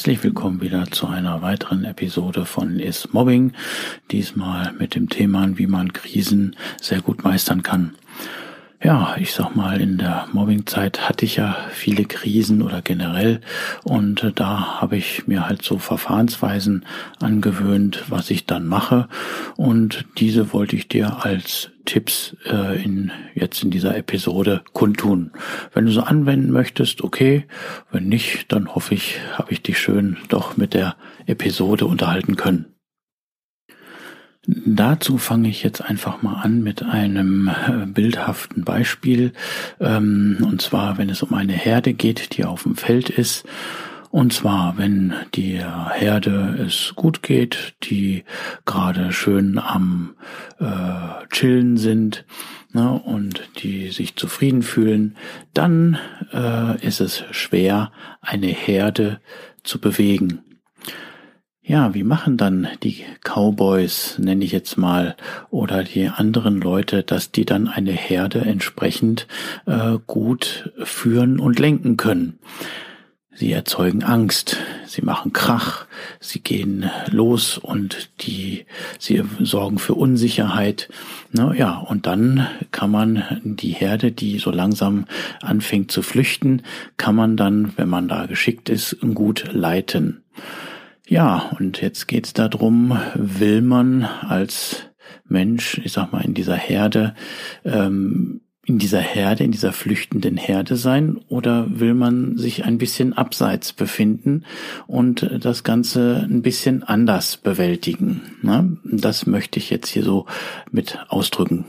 Herzlich willkommen wieder zu einer weiteren Episode von Is Mobbing. Diesmal mit dem Thema, wie man Krisen sehr gut meistern kann. Ja, ich sag mal, in der Mobbingzeit hatte ich ja viele Krisen oder generell und äh, da habe ich mir halt so Verfahrensweisen angewöhnt, was ich dann mache und diese wollte ich dir als Tipps äh, in jetzt in dieser Episode kundtun. Wenn du so anwenden möchtest, okay, wenn nicht, dann hoffe ich, habe ich dich schön doch mit der Episode unterhalten können. Dazu fange ich jetzt einfach mal an mit einem äh, bildhaften Beispiel. Ähm, und zwar, wenn es um eine Herde geht, die auf dem Feld ist. Und zwar, wenn die Herde es gut geht, die gerade schön am äh, Chillen sind ne, und die sich zufrieden fühlen, dann äh, ist es schwer, eine Herde zu bewegen. Ja, wie machen dann die Cowboys, nenne ich jetzt mal, oder die anderen Leute, dass die dann eine Herde entsprechend äh, gut führen und lenken können? Sie erzeugen Angst, sie machen Krach, sie gehen los und die, sie sorgen für Unsicherheit. Na ja, und dann kann man die Herde, die so langsam anfängt zu flüchten, kann man dann, wenn man da geschickt ist, gut leiten. Ja, und jetzt geht's darum, will man als Mensch, ich sag mal, in dieser Herde, ähm, in dieser Herde, in dieser flüchtenden Herde sein oder will man sich ein bisschen abseits befinden und das Ganze ein bisschen anders bewältigen? Ne? Das möchte ich jetzt hier so mit ausdrücken.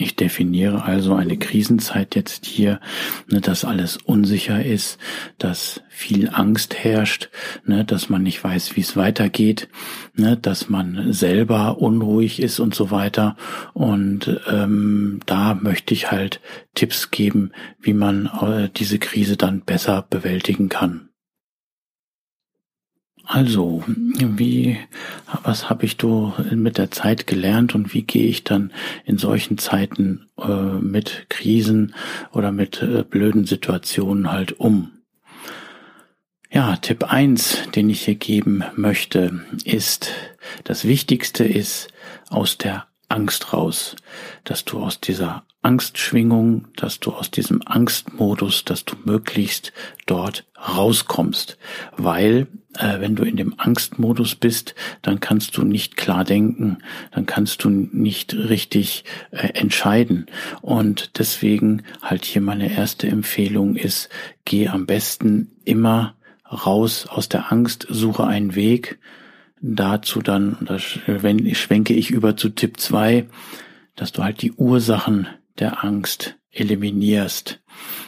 Ich definiere also eine Krisenzeit jetzt hier, ne, dass alles unsicher ist, dass viel Angst herrscht, ne, dass man nicht weiß, wie es weitergeht, ne, dass man selber unruhig ist und so weiter. Und ähm, da möchte ich halt Tipps geben, wie man äh, diese Krise dann besser bewältigen kann. Also, wie, was habe ich du mit der Zeit gelernt und wie gehe ich dann in solchen Zeiten äh, mit Krisen oder mit äh, blöden Situationen halt um? Ja, Tipp eins, den ich hier geben möchte, ist, das Wichtigste ist aus der Angst raus, dass du aus dieser Angstschwingung, dass du aus diesem Angstmodus, dass du möglichst dort rauskommst. Weil äh, wenn du in dem Angstmodus bist, dann kannst du nicht klar denken, dann kannst du nicht richtig äh, entscheiden. Und deswegen halt hier meine erste Empfehlung ist, geh am besten immer raus aus der Angst, suche einen Weg. Dazu dann, da schwenke ich über zu Tipp zwei, dass du halt die Ursachen der Angst eliminierst.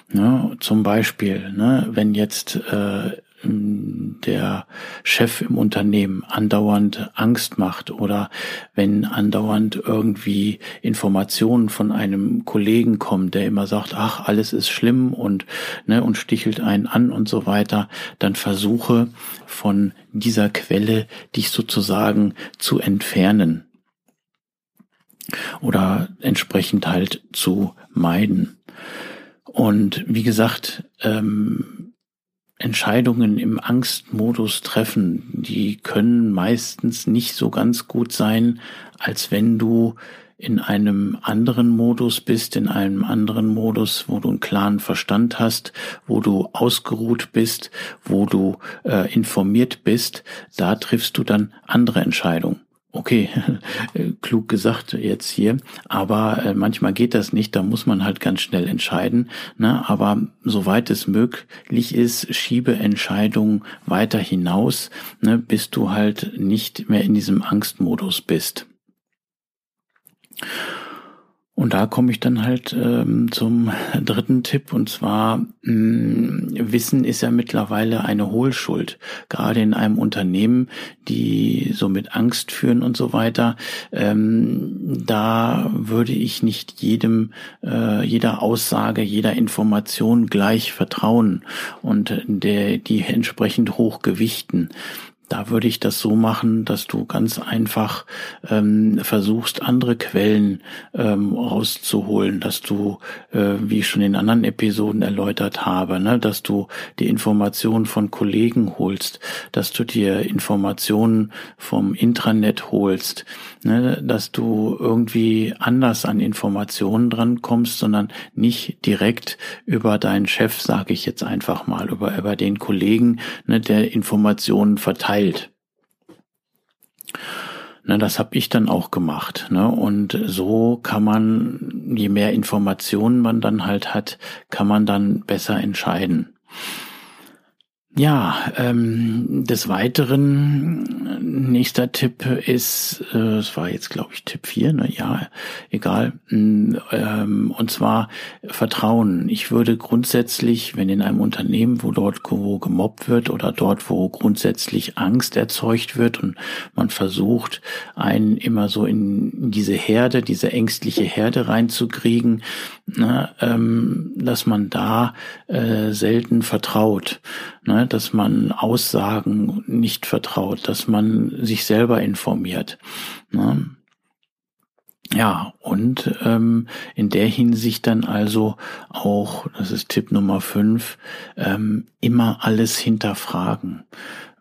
Ne? Zum Beispiel, ne, wenn jetzt äh, der Chef im Unternehmen andauernd Angst macht oder wenn andauernd irgendwie Informationen von einem Kollegen kommen, der immer sagt, ach, alles ist schlimm und, ne, und stichelt einen an und so weiter, dann versuche von dieser Quelle dich sozusagen zu entfernen oder entsprechend halt zu meiden. Und wie gesagt, ähm, Entscheidungen im Angstmodus treffen, die können meistens nicht so ganz gut sein, als wenn du in einem anderen Modus bist, in einem anderen Modus, wo du einen klaren Verstand hast, wo du ausgeruht bist, wo du äh, informiert bist, da triffst du dann andere Entscheidungen. Okay, klug gesagt jetzt hier, aber äh, manchmal geht das nicht, da muss man halt ganz schnell entscheiden. Ne? Aber soweit es möglich ist, schiebe Entscheidungen weiter hinaus, ne, bis du halt nicht mehr in diesem Angstmodus bist. Und da komme ich dann halt ähm, zum dritten Tipp und zwar mh, mm, Wissen ist ja mittlerweile eine Hohlschuld, gerade in einem Unternehmen, die so mit Angst führen und so weiter. Ähm, da würde ich nicht jedem, äh, jeder Aussage, jeder Information gleich vertrauen und der die entsprechend hoch gewichten. Da würde ich das so machen, dass du ganz einfach ähm, versuchst, andere Quellen ähm, rauszuholen, dass du, äh, wie ich schon in anderen Episoden erläutert habe, ne, dass du die Informationen von Kollegen holst, dass du dir Informationen vom Intranet holst, ne, dass du irgendwie anders an Informationen dran kommst, sondern nicht direkt über deinen Chef, sage ich jetzt einfach mal, über, über den Kollegen, ne, der Informationen verteilt. Ne, das habe ich dann auch gemacht. Ne? Und so kann man, je mehr Informationen man dann halt hat, kann man dann besser entscheiden. Ja, ähm, des Weiteren, nächster Tipp ist, äh, es war jetzt glaube ich Tipp 4, ne? ja, egal, mm, ähm, und zwar Vertrauen. Ich würde grundsätzlich, wenn in einem Unternehmen, wo dort wo gemobbt wird oder dort, wo grundsätzlich Angst erzeugt wird und man versucht, einen immer so in diese Herde, diese ängstliche Herde reinzukriegen, ne, ähm, dass man da äh, selten vertraut ne, dass man Aussagen nicht vertraut, dass man sich selber informiert. Ne. Ja, und ähm, in der Hinsicht dann also auch, das ist Tipp Nummer fünf, ähm, immer alles hinterfragen.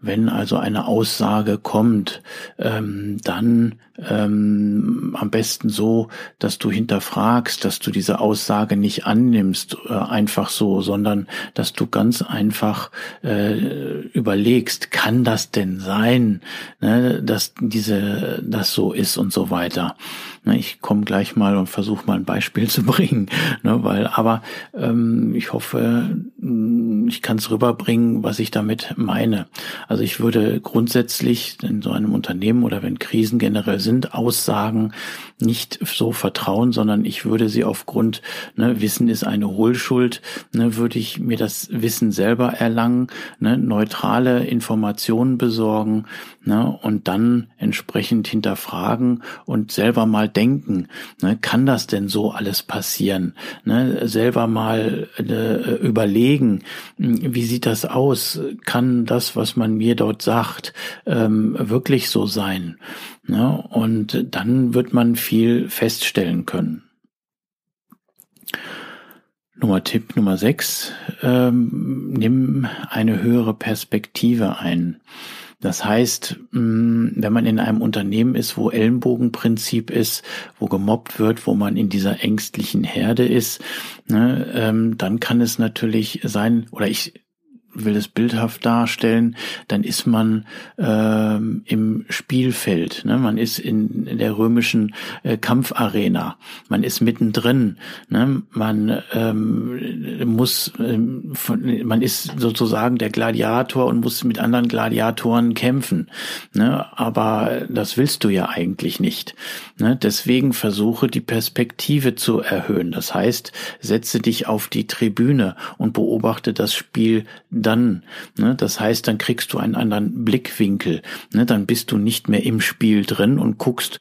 Wenn also eine Aussage kommt, ähm, dann ähm, am besten so, dass du hinterfragst, dass du diese Aussage nicht annimmst, äh, einfach so, sondern dass du ganz einfach äh, überlegst, kann das denn sein, ne, dass diese das so ist und so weiter. Ne, ich komme gleich mal und versuche mal ein Beispiel zu bringen, ne, weil aber ähm, ich hoffe, ich kann es rüberbringen, was ich damit meine. Also ich würde grundsätzlich in so einem Unternehmen oder wenn Krisen generell sind, Aussagen nicht so vertrauen, sondern ich würde sie aufgrund, ne, Wissen ist eine Hohlschuld, ne, würde ich mir das Wissen selber erlangen, ne, neutrale Informationen besorgen ne, und dann entsprechend hinterfragen und selber mal denken, ne, kann das denn so alles passieren? Ne, selber mal äh, überlegen, wie sieht das aus? Kann das, was man mir dort sagt, ähm, wirklich so sein? Ne, und dann wird man viel feststellen können. Nummer Tipp Nummer 6, ähm, nimm eine höhere Perspektive ein. Das heißt, mm, wenn man in einem Unternehmen ist, wo Ellenbogenprinzip ist, wo gemobbt wird, wo man in dieser ängstlichen Herde ist, ne, ähm, dann kann es natürlich sein, oder ich will es bildhaft darstellen, dann ist man ähm, im Spielfeld. Ne? Man ist in, in der römischen äh, Kampfarena. Man ist mittendrin. Ne? Man ähm, muss, ähm, von, man ist sozusagen der Gladiator und muss mit anderen Gladiatoren kämpfen. Ne? Aber das willst du ja eigentlich nicht. Ne? Deswegen versuche die Perspektive zu erhöhen. Das heißt, setze dich auf die Tribüne und beobachte das Spiel dann. Ne? Das heißt, dann kriegst du einen anderen Blickwinkel. Ne? Dann bist du nicht mehr im Spiel drin und guckst,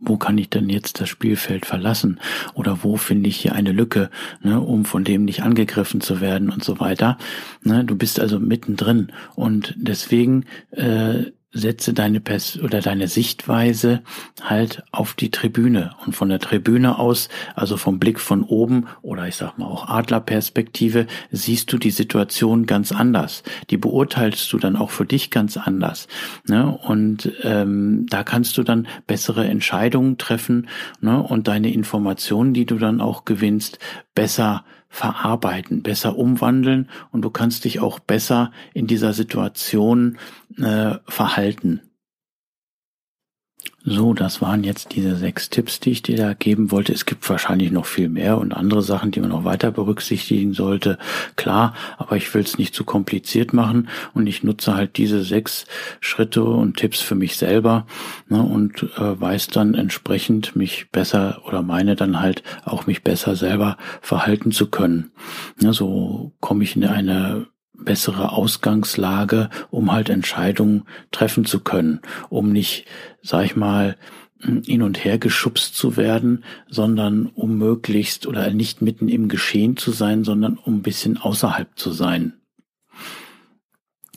wo kann ich denn jetzt das Spielfeld verlassen oder wo finde ich hier eine Lücke, ne, um von dem nicht angegriffen zu werden und so weiter. Ne, du bist also mittendrin und deswegen äh, setze deine Pers oder deine Sichtweise halt auf die Tribüne und von der Tribüne aus, also vom Blick von oben oder ich sag mal auch Adlerperspektive, siehst du die Situation ganz anders. Die beurteilst du dann auch für dich ganz anders. Ne? Und ähm, da kannst du dann bessere Entscheidungen treffen ne? und deine Informationen, die du dann auch gewinnst, besser verarbeiten, besser umwandeln und du kannst dich auch besser in dieser Situation äh, verhalten. So, das waren jetzt diese sechs Tipps, die ich dir da geben wollte. Es gibt wahrscheinlich noch viel mehr und andere Sachen, die man noch weiter berücksichtigen sollte. Klar, aber ich will es nicht zu kompliziert machen und ich nutze halt diese sechs Schritte und Tipps für mich selber ne, und äh, weiß dann entsprechend mich besser oder meine dann halt auch mich besser selber verhalten zu können. Ja, so komme ich in eine bessere Ausgangslage, um halt Entscheidungen treffen zu können, um nicht, sag ich mal, hin und her geschubst zu werden, sondern um möglichst oder nicht mitten im Geschehen zu sein, sondern um ein bisschen außerhalb zu sein.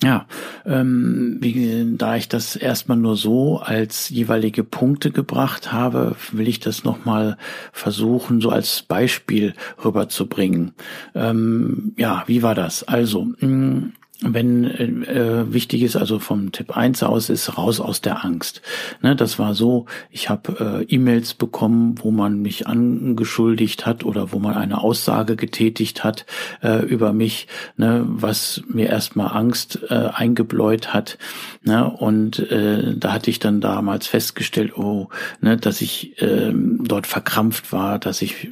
Ja, ähm, wie, da ich das erstmal nur so als jeweilige Punkte gebracht habe, will ich das nochmal versuchen, so als Beispiel rüberzubringen. Ähm, ja, wie war das? Also, mh, mm, wenn äh, wichtig ist, also vom Tipp 1 aus, ist raus aus der Angst. Ne, das war so, ich habe äh, E-Mails bekommen, wo man mich angeschuldigt hat oder wo man eine Aussage getätigt hat äh, über mich, ne, was mir erstmal Angst äh, eingebläut hat. Ne, und äh, da hatte ich dann damals festgestellt, oh, ne, dass ich äh, dort verkrampft war, dass ich äh,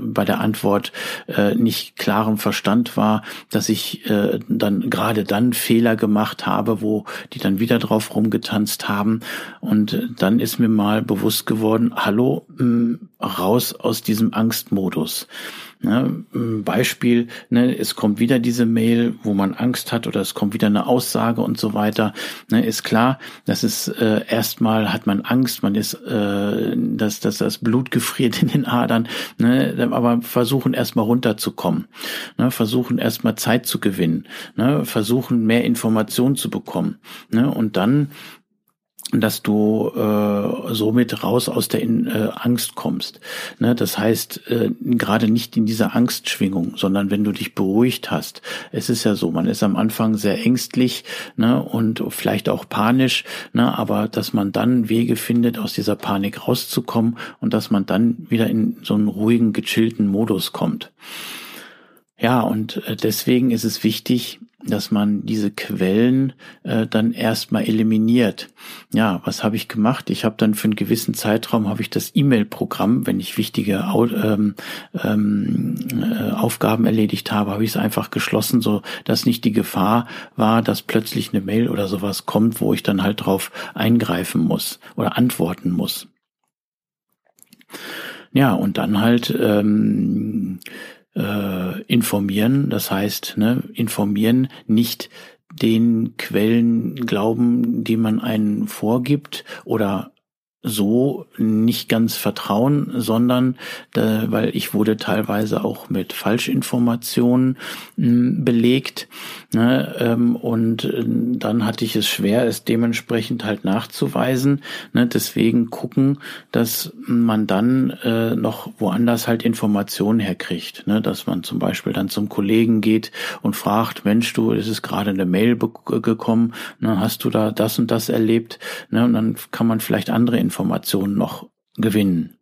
bei der Antwort äh, nicht klarem Verstand war, dass ich äh, dann gerade dann Fehler gemacht habe, wo die dann wieder drauf rumgetanzt haben. Und dann ist mir mal bewusst geworden, hallo, hm, raus aus diesem Angstmodus. Ne, Beispiel, ne, es kommt wieder diese Mail, wo man Angst hat oder es kommt wieder eine Aussage und so weiter. Ne, ist klar, das ist äh, erstmal hat man Angst, man ist, äh, dass, dass das Blut gefriert in den Adern, ne, aber versuchen erstmal runterzukommen, ne, versuchen erstmal Zeit zu gewinnen, ne, versuchen mehr Informationen zu bekommen. Ne, und dann dass du äh, somit raus aus der äh, Angst kommst. Ne? Das heißt, äh, gerade nicht in dieser Angstschwingung, sondern wenn du dich beruhigt hast. Es ist ja so, man ist am Anfang sehr ängstlich ne? und vielleicht auch panisch, ne? aber dass man dann Wege findet, aus dieser Panik rauszukommen und dass man dann wieder in so einen ruhigen, gechillten Modus kommt. Ja, und äh, deswegen ist es wichtig, dass man diese Quellen äh, dann erstmal eliminiert. Ja, was habe ich gemacht? Ich habe dann für einen gewissen Zeitraum habe ich das E-Mail-Programm, wenn ich wichtige ähm, ähm, äh, Aufgaben erledigt habe, habe ich es einfach geschlossen, so dass nicht die Gefahr war, dass plötzlich eine Mail oder sowas kommt, wo ich dann halt drauf eingreifen muss oder antworten muss. Ja, und dann halt ähm, äh, informieren. Das heißt, ne, informieren nicht den Quellen glauben, die man einen vorgibt oder so nicht ganz vertrauen, sondern äh, weil ich wurde teilweise auch mit Falschinformationen mh, hm, belegt ne, ähm, und äh, dann hatte ich es schwer, es dementsprechend halt nachzuweisen. Ne, deswegen gucken, dass man dann äh, noch woanders halt Informationen herkriegt, ne, dass man zum Beispiel dann zum Kollegen geht und fragt, Mensch, du, es ist gerade eine Mail gekommen, ne, hast du da das und das erlebt, ne, und dann kann man vielleicht andere Informationen noch gewinnen.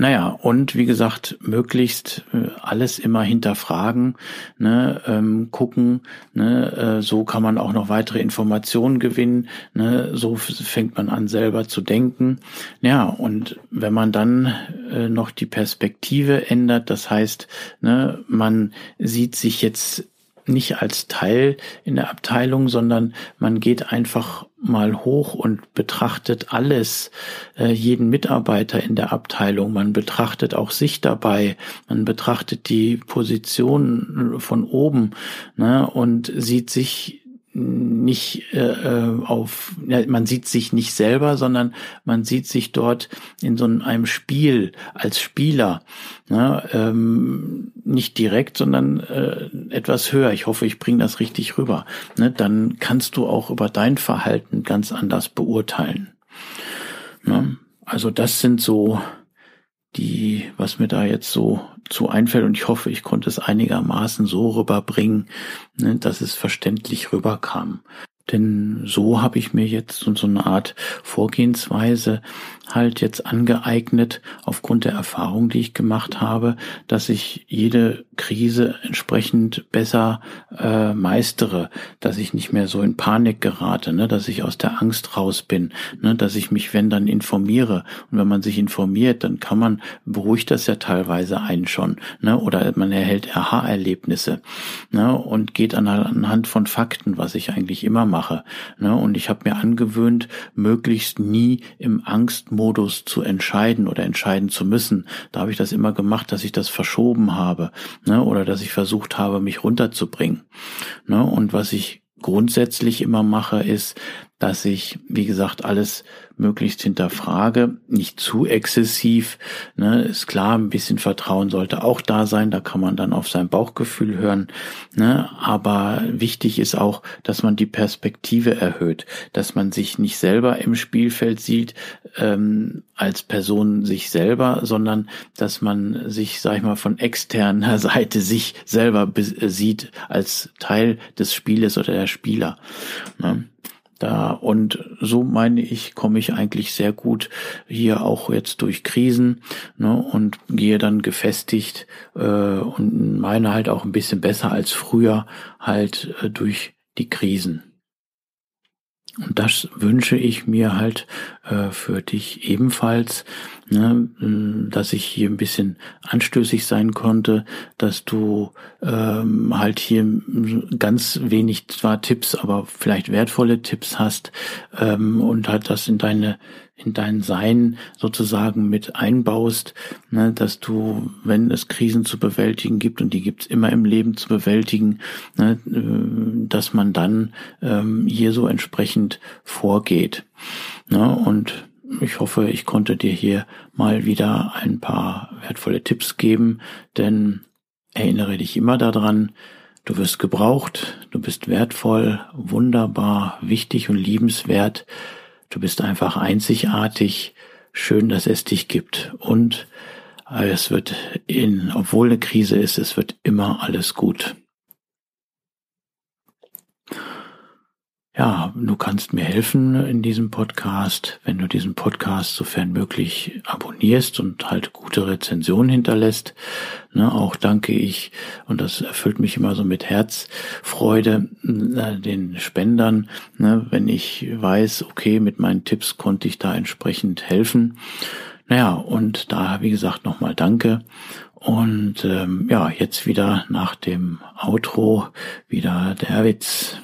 Naja, und wie gesagt, möglichst äh, alles immer hinterfragen, ne, ähm, gucken, ne, äh, so kann man auch noch weitere Informationen gewinnen, ne, so fängt man an selber zu denken. Ja, und wenn man dann äh, noch die Perspektive ändert, das heißt, ne, man sieht sich jetzt nicht als Teil in der Abteilung, sondern man geht einfach mal hoch und betrachtet alles, äh, jeden Mitarbeiter in der Abteilung. Man betrachtet auch sich dabei. Man betrachtet die Position von oben ne, und sieht sich nicht äh, äh, auf, ja, man sieht sich nicht selber, sondern man sieht sich dort in so einem Spiel als Spieler, ne? ähm, nicht direkt, sondern äh, etwas höher. Ich hoffe, ich bringe das richtig rüber. Ne? Dann kannst du auch über dein Verhalten ganz anders beurteilen. Ne? Also das sind so die, was mir da jetzt so zu einfällt und ich hoffe, ich konnte es einigermaßen so rüberbringen, ne, dass es verständlich rüberkam. Denn so habe ich mir jetzt so, eine Art Vorgehensweise halt jetzt angeeignet, aufgrund der Erfahrung, die ich gemacht habe, dass ich jede Krise entsprechend besser äh, meistere, dass ich nicht mehr so in Panik gerate, ne, dass ich aus der Angst raus bin, ne, dass ich mich, wenn dann informiere. Und wenn man sich informiert, dann kann man, beruhigt das ja teilweise einen schon, ne, oder man erhält Aha-Erlebnisse, ne, und geht an, anhand von Fakten, was ich eigentlich immer mache, ne, und ich habe mir angewöhnt, möglichst nie im Angstmodus zu entscheiden oder entscheiden zu müssen. Da habe ich das immer gemacht, dass ich das verschoben habe, ne, oder dass ich versucht habe, mich runterzubringen. Ne, und was ich grundsätzlich immer mache, ist, dass ich, wie gesagt, alles möglichst hinterfrage, nicht zu exzessiv. Ne, ist klar, ein bisschen Vertrauen sollte auch da sein, da kann man dann auf sein Bauchgefühl hören. Ne, aber wichtig ist auch, dass man die Perspektive erhöht, dass man sich nicht selber im Spielfeld sieht ähm, als Person sich selber, sondern dass man sich, sag ich mal, von externer Seite sich selber sieht als Teil des Spieles oder der Spieler. Ne? Da, und so meine ich, komme ich eigentlich sehr gut hier auch jetzt durch Krisen ne, und gehe dann gefestigt äh, und meine halt auch ein bisschen besser als früher halt äh, durch die Krisen. Und das wünsche ich mir halt äh, für dich ebenfalls, ne, dass ich hier ein bisschen anstößig sein konnte, dass du ähm, halt hier ganz wenig zwar Tipps, aber vielleicht wertvolle Tipps hast ähm, und halt das in deine in dein Sein sozusagen mit einbaust, ne, dass du, wenn es Krisen zu bewältigen gibt, und die gibt's immer im Leben zu bewältigen, ne, äh, dass man dann ähm, hier so entsprechend vorgeht. Ne, und ich hoffe, ich konnte dir hier mal wieder ein paar wertvolle Tipps geben, denn erinnere dich immer daran, du wirst gebraucht, du bist wertvoll, wunderbar, wichtig und liebenswert Du bist einfach einzigartig. Schön, dass es dich gibt. Und es wird in, obwohl eine Krise ist, es wird immer alles gut. Ja, du kannst mir helfen in diesem Podcast, wenn du diesen Podcast sofern möglich abonnierst und halt gute Rezensionen hinterlässt. Ne, auch danke ich, und das erfüllt mich immer so mit Herzfreude, äh, den Spendern, ne, wenn ich weiß, okay, mit meinen Tipps konnte ich da entsprechend helfen. Naja, und da, wie gesagt, nochmal danke. Und ähm, ja, jetzt wieder nach dem Outro wieder der Witz.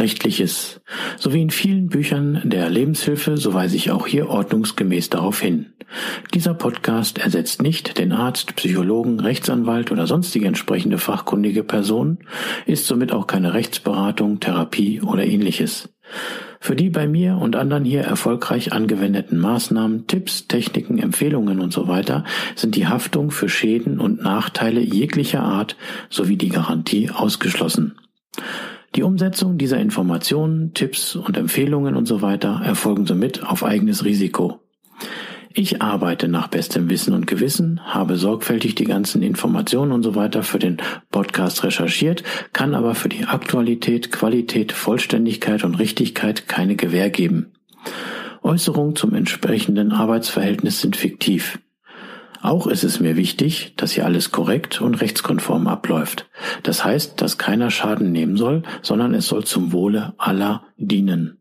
Rechtliches. So wie in vielen Büchern der Lebenshilfe, so weise ich auch hier ordnungsgemäß darauf hin. Dieser Podcast ersetzt nicht den Arzt, Psychologen, Rechtsanwalt oder sonstige entsprechende fachkundige Person, ist somit auch keine Rechtsberatung, Therapie oder ähnliches. Für die bei mir und anderen hier erfolgreich angewendeten Maßnahmen, Tipps, Techniken, Empfehlungen und so weiter sind die Haftung für Schäden und Nachteile jeglicher Art sowie die Garantie ausgeschlossen. Die Umsetzung dieser Informationen, Tipps und Empfehlungen und so weiter erfolgen somit auf eigenes Risiko. Ich arbeite nach bestem Wissen und Gewissen, habe sorgfältig die ganzen Informationen und so weiter für den Podcast recherchiert, kann aber für die Aktualität, Qualität, Vollständigkeit und Richtigkeit keine Gewähr geben. Äußerungen zum entsprechenden Arbeitsverhältnis sind fiktiv. Auch ist es mir wichtig, dass hier alles korrekt und rechtskonform abläuft. Das heißt, dass keiner Schaden nehmen soll, sondern es soll zum Wohle aller dienen.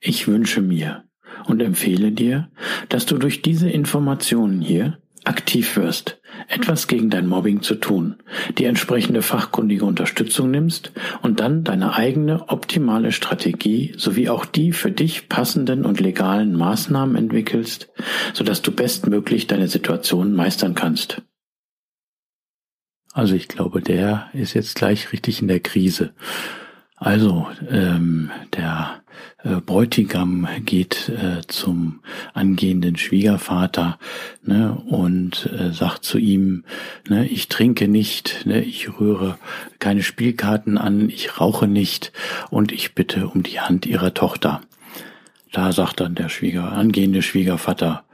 Ich wünsche mir, und empfehle dir, dass du durch diese Informationen hier aktiv wirst, etwas gegen dein Mobbing zu tun, die entsprechende fachkundige Unterstützung nimmst und dann deine eigene optimale Strategie sowie auch die für dich passenden und legalen Maßnahmen entwickelst, sodass du bestmöglich deine Situation meistern kannst. Also ich glaube, der ist jetzt gleich richtig in der Krise. Also ähm, der äh, Bräutigam geht äh, zum angehenden Schwiegervater ne, und äh, sagt zu ihm, ne, ich trinke nicht, ne, ich rühre keine Spielkarten an, ich rauche nicht und ich bitte um die Hand ihrer Tochter. Da sagt dann der Schwieger, angehende Schwiegervater,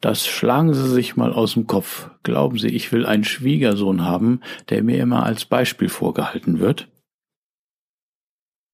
Das schlagen Sie sich mal aus dem Kopf. Glauben Sie, ich will einen Schwiegersohn haben, der mir immer als Beispiel vorgehalten wird?